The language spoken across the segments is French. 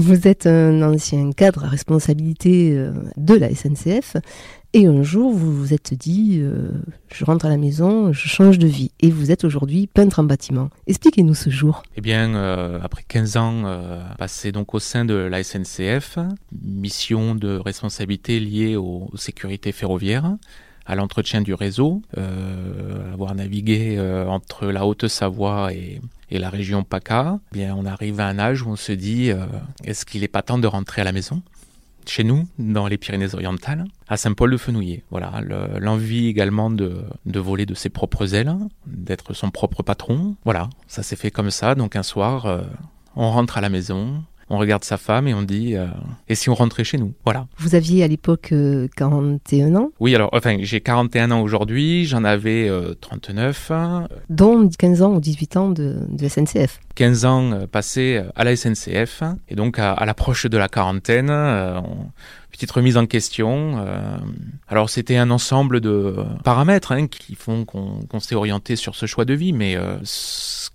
Vous êtes un ancien cadre à responsabilité euh, de la SNCF et un jour vous vous êtes dit euh, je rentre à la maison, je change de vie et vous êtes aujourd'hui peintre en bâtiment. Expliquez-nous ce jour. Eh bien, euh, après 15 ans passés donc au sein de la SNCF, mission de responsabilité liée aux sécurités ferroviaires, à l'entretien du réseau, avoir navigué entre la Haute-Savoie et, la région PACA, eh bien on arrive à un âge où on se dit euh, est-ce qu'il n'est pas temps de rentrer à la maison chez nous, dans les Pyrénées-Orientales, à Saint-Paul-de-Fenouillet. Voilà, l'envie également de, de, voler de ses propres ailes, d'être son propre patron. Voilà, ça s'est fait comme ça. Donc un soir, euh, on rentre à la maison, on regarde sa femme et on dit euh, et si on rentrait chez nous Voilà. Vous aviez à l'époque 41 ans? Oui, alors enfin j'ai 41 ans aujourd'hui, j'en avais 39. Dont 15 ans ou 18 ans de, de SNCF. 15 ans passés à la SNCF et donc à, à l'approche de la quarantaine, on, petite remise en question. Euh, alors c'était un ensemble de paramètres hein, qui font qu'on s'est orienté sur ce choix de vie, mais euh,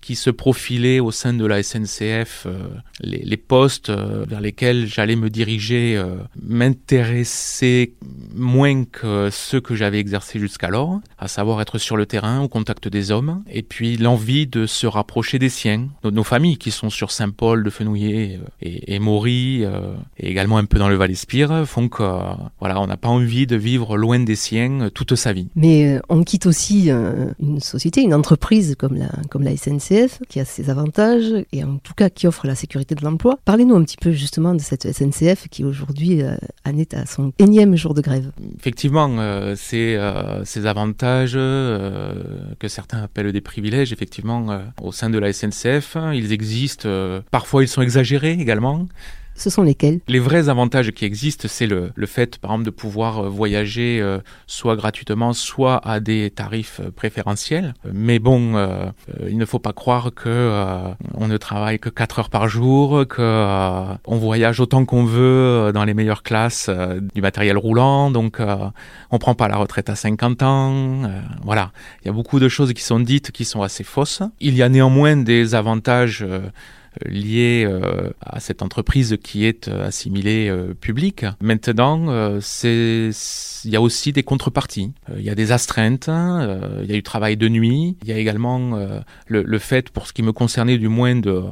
qui se profilait au sein de la SNCF, euh, les, les, postes vers lesquels j'allais me diriger m'intéressaient moins que ceux que j'avais exercés jusqu'alors, à savoir être sur le terrain, au contact des hommes, et puis l'envie de se rapprocher des siens, nos familles qui sont sur Saint-Paul de Fenouillet et, et Maury, et également un peu dans le Val-Espire font que voilà, on n'a pas envie de vivre loin des siens euh, toute sa vie. Mais euh, on quitte aussi euh, une société, une entreprise comme la, comme la SNCF, qui a ses avantages et en tout cas qui offre la sécurité de l'emploi. Parlez-nous un petit peu justement de cette SNCF qui aujourd'hui en est à son énième jour de grève. Effectivement, c'est ces avantages que certains appellent des privilèges, effectivement, au sein de la SNCF, ils existent. parfois, ils sont exagérés également ce sont lesquels? Les vrais avantages qui existent, c'est le, le, fait, par exemple, de pouvoir euh, voyager euh, soit gratuitement, soit à des tarifs euh, préférentiels. Mais bon, euh, il ne faut pas croire que euh, on ne travaille que 4 heures par jour, que euh, on voyage autant qu'on veut dans les meilleures classes du matériel roulant. Donc, on prend pas la retraite à 50 ans. voilà, il y a beaucoup de choses qui sont dites qui sont assez fausses. Il y a néanmoins des avantages lié euh, à cette entreprise qui est euh, assimilée euh, publique. Maintenant, c'est il y a aussi des contreparties. il y a des astreintes, il y a du travail de nuit, il y a également le, le, fait, pour ce qui me concernait du moins, de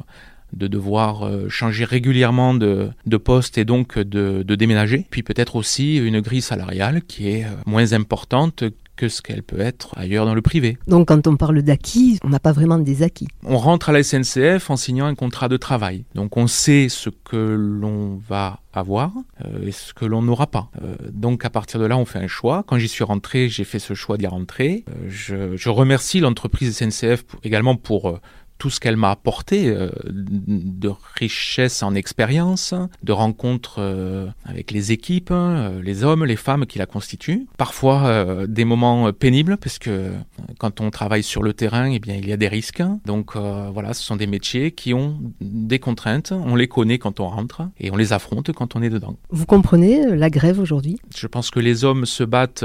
de devoir changer régulièrement de, de poste et donc de, de déménager. Puis peut-être aussi une grille salariale qui est moins importante que ce qu'elle peut être ailleurs dans le privé. Donc quand on parle d'acquis, on n'a pas vraiment des acquis. On rentre à la SNCF en signant un contrat de travail. Donc on sait ce que l'on va avoir euh, et ce que l'on n'aura pas. Euh, donc à partir de là, on fait un choix. Quand j'y suis rentré, j'ai fait ce choix d'y rentrer. Euh, je, je, remercie l'entreprise SNCF pour, également pour tout ce qu'elle m'a apporté euh, de richesse en expérience, de rencontres euh, avec les équipes, euh, les hommes, les femmes qui la constituent. Parfois des moments pénibles parce que quand on travaille sur le terrain, eh bien il y a des risques. Donc voilà, ce sont des métiers qui ont des contraintes. On les connaît quand on rentre et on les affronte quand on est dedans. Vous comprenez la grève aujourd'hui? Je pense que les hommes se battent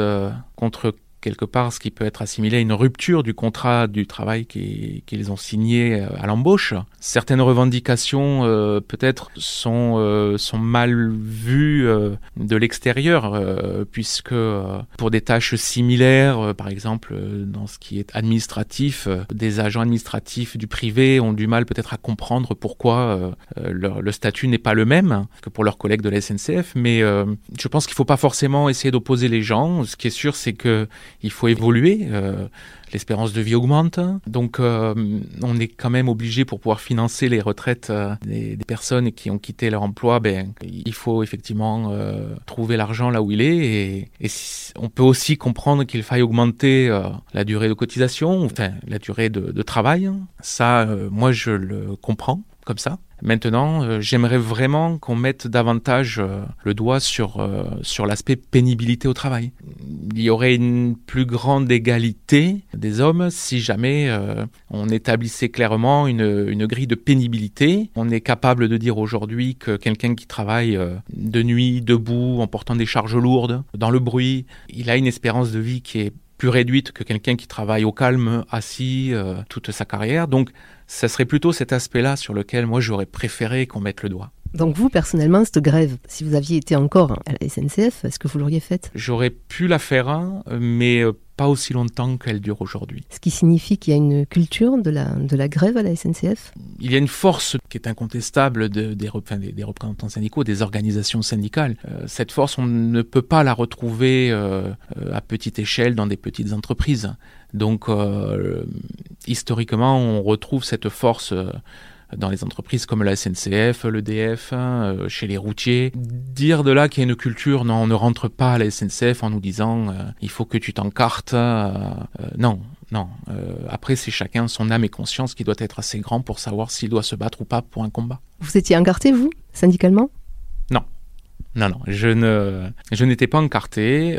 contre quelque part ce qui peut être assimilé à une rupture du contrat du travail qu'ils qu ont signé à l'embauche. Certaines revendications euh, peut-être sont, euh, sont mal vues euh, de l'extérieur, euh, puisque euh, pour des tâches similaires, euh, par exemple euh, dans ce qui est administratif, euh, des agents administratifs du privé ont du mal peut-être à comprendre pourquoi euh, leur, le statut n'est pas le même que pour leurs collègues de la SNCF, mais euh, je pense qu'il ne faut pas forcément essayer d'opposer les gens. Ce qui est sûr, c'est que il faut évoluer. Euh, L'espérance de vie augmente, donc euh, on est quand même obligé pour pouvoir financer les retraites euh, des, personnes qui ont quitté leur emploi. Ben, il faut effectivement euh, trouver l'argent là où il est, et, et si, on peut aussi comprendre qu'il faille augmenter euh, la durée de cotisation, enfin la durée de, de travail. Ça, moi, je le comprends comme ça. Maintenant, euh, j'aimerais vraiment qu'on mette davantage euh, le doigt sur, euh, sur l'aspect pénibilité au travail. Il y aurait une plus grande égalité des hommes si jamais on établissait clairement une, une, grille de pénibilité. On est capable de dire aujourd'hui que quelqu'un qui travaille de nuit, debout, en portant des charges lourdes, dans le bruit, il a une espérance de vie qui est plus réduite que quelqu'un qui travaille au calme, assis, toute sa carrière. Donc, ce serait plutôt cet aspect-là sur lequel moi j'aurais préféré qu'on mette le doigt. Donc vous, personnellement, cette grève, si vous aviez été encore à la SNCF, est-ce que vous l'auriez faite? J'aurais pu la faire, mais euh, pas aussi longtemps qu'elle dure aujourd'hui. Ce qui signifie qu'il y a une culture de la, de la grève à la SNCF Il y a une force qui est incontestable de, des, des, représentants syndicaux, des organisations syndicales. Euh, cette force, on ne peut pas la retrouver euh, à petite échelle dans des petites entreprises. Donc, historiquement, on retrouve cette force dans les entreprises comme la SNCF, l'EDF, hein, euh, chez les routiers. Dire de là qu'il y a une culture, non, on ne rentre pas à la SNCF en nous disant euh, il faut que tu t'encartes. Euh, non, non. après, c'est chacun son âme et conscience qui doit être assez grand pour savoir s'il doit se battre ou pas pour un combat. Vous étiez encarté, vous, syndicalement? Non. Non, non, je ne, je n'étais pas encarté.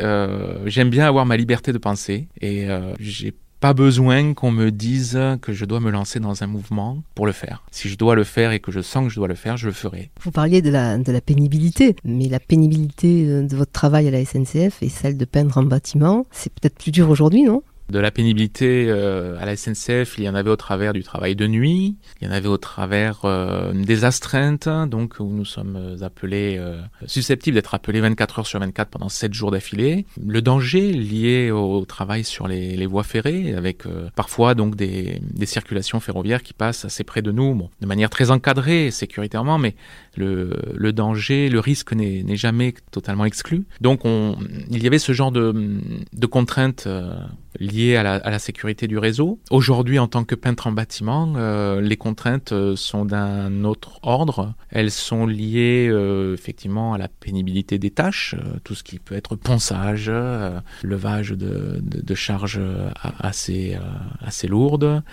j'aime bien avoir ma liberté de penser et j'ai pas besoin qu'on me dise que je dois me lancer dans un mouvement pour le faire. Si je dois le faire et que je sens que je dois le faire, je le ferai. Vous parliez de la, pénibilité, mais la pénibilité de votre travail à la SNCF et celle de peindre en bâtiment, c'est peut-être plus dur aujourd'hui, non? De la pénibilité euh, à la SNCF, il y en avait au travers du travail de nuit, il y en avait au travers euh, des astreintes, donc où nous sommes appelés, euh, susceptibles d'être appelés 24 heures sur 24 pendant 7 jours d'affilée. Le danger lié au travail sur les, les voies ferrées, avec parfois donc des, des, circulations ferroviaires qui passent assez près de nous, bon, de manière très encadrée sécuritairement, mais le, le danger, le risque n'est jamais totalement exclu. Donc on, il y avait ce genre de, de contraintes liées à la, sécurité du réseau. Aujourd'hui, en tant que peintre en bâtiment, euh, les contraintes euh, sont d'un autre ordre. Elles sont liées euh, effectivement à la pénibilité des tâches, tout ce qui peut être ponçage, levage de charges assez, assez lourdes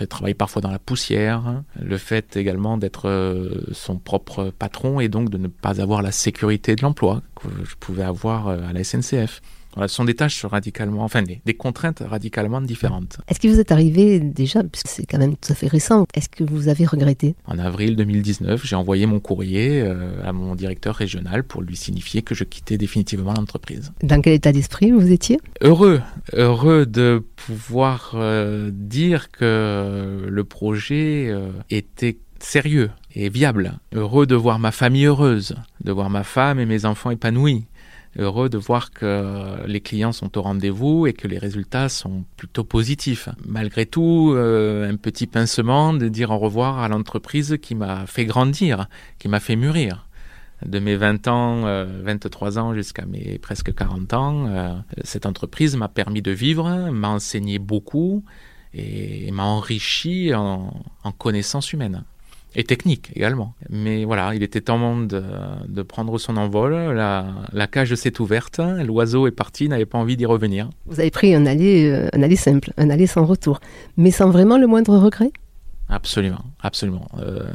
le travail parfois dans la poussière, le fait également d'être son propre patron et donc de ne pas avoir la sécurité de l'emploi que je pouvais avoir à la SNCF. Voilà, ce sont des tâches radicalement, enfin des, des contraintes radicalement différentes. Est-ce que vous êtes arrivé déjà, puisque c'est quand même tout à fait récent, est-ce que vous avez regretté? En avril 2019, j'ai envoyé mon courrier euh, à mon directeur régional pour lui signifier que je quittais définitivement l'entreprise. Dans quel état d'esprit vous étiez? Heureux, heureux de pouvoir euh, dire que le projet euh, était sérieux et viable. Heureux de voir ma famille heureuse, de voir ma femme et mes enfants épanouis heureux de voir que les clients sont au rendez-vous et que les résultats sont plutôt positifs. Malgré tout, euh, un petit pincement de dire au revoir à l'entreprise qui m'a fait grandir, qui m'a fait mûrir. De mes 20 ans, euh, 23 ans jusqu'à mes presque 40 ans, euh, cette entreprise m'a permis de vivre, m'a enseigné beaucoup et m'a enrichi en, en connaissances humaines et technique également. Mais voilà, il était temps de, de prendre son envol. La, la cage s'est ouverte, l'oiseau est parti, n'avait pas envie d'y revenir. Vous avez pris un aller, euh, un aller simple, un aller sans retour, mais sans vraiment le moindre regret? Absolument, absolument. Euh,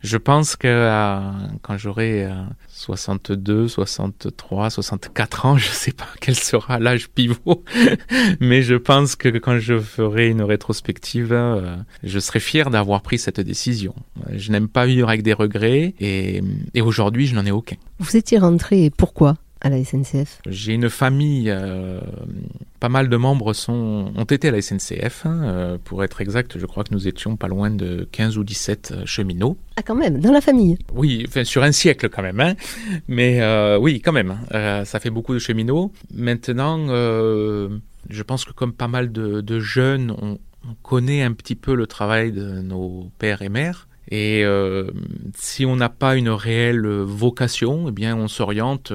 je pense que euh, quand j'aurai euh, 62, 63, 64 ans, je sais pas quel sera l'âge pivot, mais je pense que quand je ferai une rétrospective, euh, je serai fier d'avoir pris cette décision. Je n'aime pas vivre avec des regrets et, et aujourd'hui, je n'en ai aucun. Vous étiez rentré, pourquoi? À la SNCF J'ai une famille, euh, pas mal de membres sont, ont été à la SNCF. Hein, euh, pour être exact, je crois que nous étions pas loin de 15 ou 17 cheminots. Ah quand même, dans la famille Oui, enfin, sur un siècle quand même. Hein, mais euh, oui, quand même, euh, ça fait beaucoup de cheminots. Maintenant, euh, je pense que comme pas mal de, de jeunes, on, on connaît un petit peu le travail de nos pères et mères. Et euh, si on n'a pas une réelle vocation, eh bien on s'oriente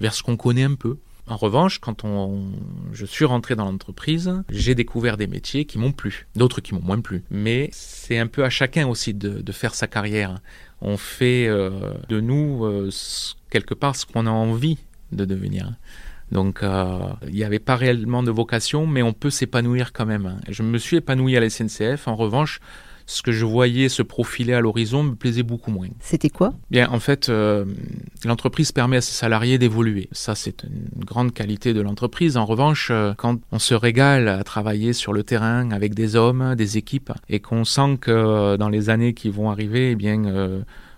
vers ce qu'on connaît un peu. En revanche, quand on, je suis rentré dans l'entreprise, j'ai découvert des métiers qui m'ont plu, d'autres qui m'ont moins plu. Mais c'est un peu à chacun aussi de, faire sa carrière. On fait euh, de nous euh, quelque part ce qu'on a envie de devenir. Donc euh, il n'y avait pas réellement de vocation, mais on peut s'épanouir quand même. Je me suis épanoui à la SNCF. En revanche, ce que je voyais se profiler à l'horizon me plaisait beaucoup moins. C'était quoi? Bien, en fait, euh, l'entreprise permet à ses salariés d'évoluer. Ça, c'est une grande qualité de l'entreprise. En revanche, euh, quand on se régale à travailler sur le terrain avec des hommes, des équipes, et qu'on sent que euh, dans les années qui vont arriver, eh bien,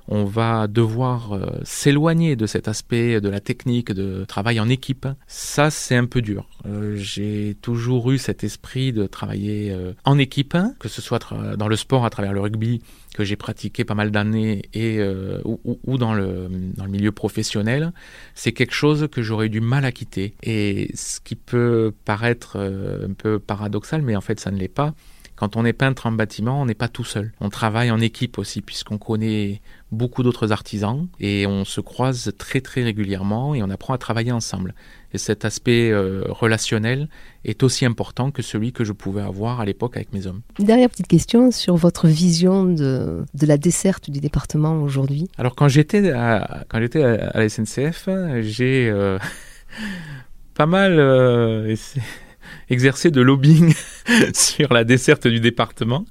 on va devoir euh, s'éloigner de cet aspect de la technique, de travail en équipe. Ça, c'est un peu dur. Euh, j'ai toujours eu cet esprit de travailler euh, en équipe, que ce soit dans le sport à travers le rugby que j'ai pratiqué pas mal d'années et ou, dans le dans le milieu professionnel, c'est quelque chose que j'aurais du mal à quitter. Et ce qui peut paraître un peu paradoxal, mais en fait ça ne l'est pas. Quand on est peintre en bâtiment, on n'est pas tout seul. On travaille en équipe aussi, puisqu'on connaît beaucoup d'autres artisans et on se croise très très régulièrement et on apprend à travailler ensemble. Et cet aspect euh, relationnel est aussi important que celui que je pouvais avoir à l'époque avec mes hommes. Dernière petite question sur votre vision de, de la desserte du département aujourd'hui. Alors quand j'étais à, quand j'étais à, la SNCF, j'ai euh, pas mal euh, exercé de lobbying sur la desserte du département.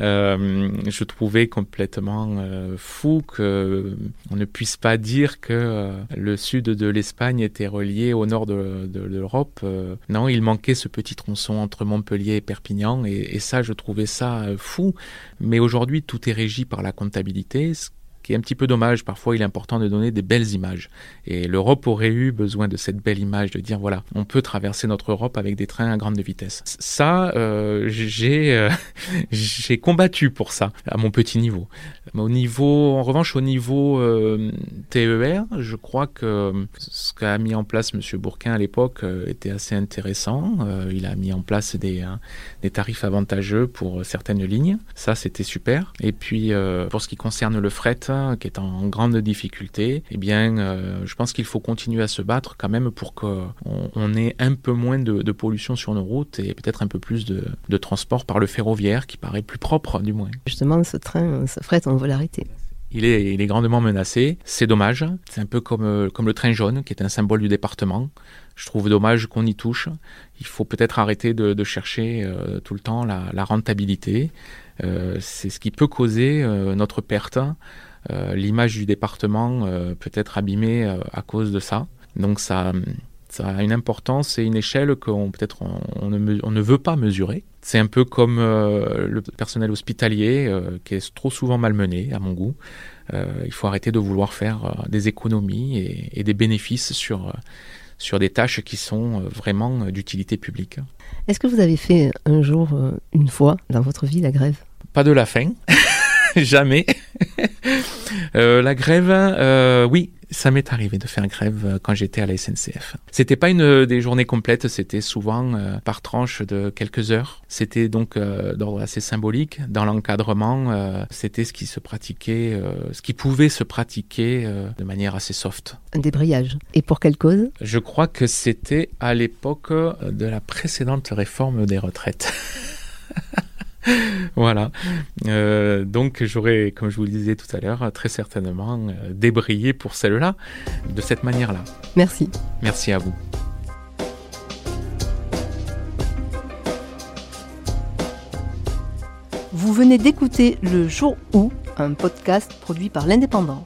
Euh, je trouvais complètement euh, fou que on ne puisse pas dire que euh, le sud de l'Espagne était relié au nord de, l'Europe. non, il manquait ce petit tronçon entre Montpellier et Perpignan, et, et ça, je trouvais ça fou. Mais aujourd'hui, tout est régi par la comptabilité, qui est un petit peu dommage. Parfois, il est important de donner des belles images. Et l'Europe aurait eu besoin de cette belle image, de dire voilà, on peut traverser notre Europe avec des trains à grande vitesse. Ça, euh, j'ai euh, j'ai combattu pour ça à mon petit niveau. Au niveau, en revanche, au niveau euh, TER, je crois que ce qu'a mis en place Monsieur Bourquin à l'époque était assez intéressant. il a mis en place des, hein, tarifs avantageux pour certaines lignes. Ça, c'était super. Et puis, pour ce qui concerne le fret, qui est en grande difficulté, eh bien, euh, je pense qu'il faut continuer à se battre quand même pour qu'on on ait un peu moins de, pollution sur nos routes et peut-être un peu plus de, transport par le ferroviaire qui paraît plus propre du moins. Justement, ce train, ce fret, on l'arrêter. Il est, grandement menacé. C'est dommage. C'est un peu comme, euh, comme le train jaune, qui est un symbole du département. Je trouve dommage qu'on y touche. Il faut peut-être arrêter de, chercher euh, tout le temps la, rentabilité. c'est ce qui peut causer notre perte. Euh, l'image du département euh, peut être abîmée euh, à cause de ça. Donc ça, ça a une importance et une échelle qu'on peut-être on, ne, veut pas mesurer. C'est un peu comme le personnel hospitalier qui est trop souvent malmené à mon goût. il faut arrêter de vouloir faire des économies et, des bénéfices sur, sur des tâches qui sont vraiment d'utilité publique. Est-ce que vous avez fait un jour, une fois dans votre vie, la grève? Pas de la faim. jamais. Euh, la grève, euh, oui, ça m'est arrivé de faire grève euh, quand j'étais à la SNCF. C'était pas une des journées complètes, c'était souvent par tranche de quelques heures. C'était donc d'ordre assez symbolique. Dans l'encadrement, c'était ce qui se pratiquait, ce qui pouvait se pratiquer de manière assez soft. Un débrayage. Et pour quelle cause? Je crois que c'était à l'époque de la précédente réforme des retraites. voilà. Euh, donc j'aurais, comme je vous le disais tout à l'heure, très certainement euh, débrayé pour celle-là de cette manière-là. Merci. Merci à vous. Vous venez d'écouter Le Jour où, un podcast produit par l'Indépendant.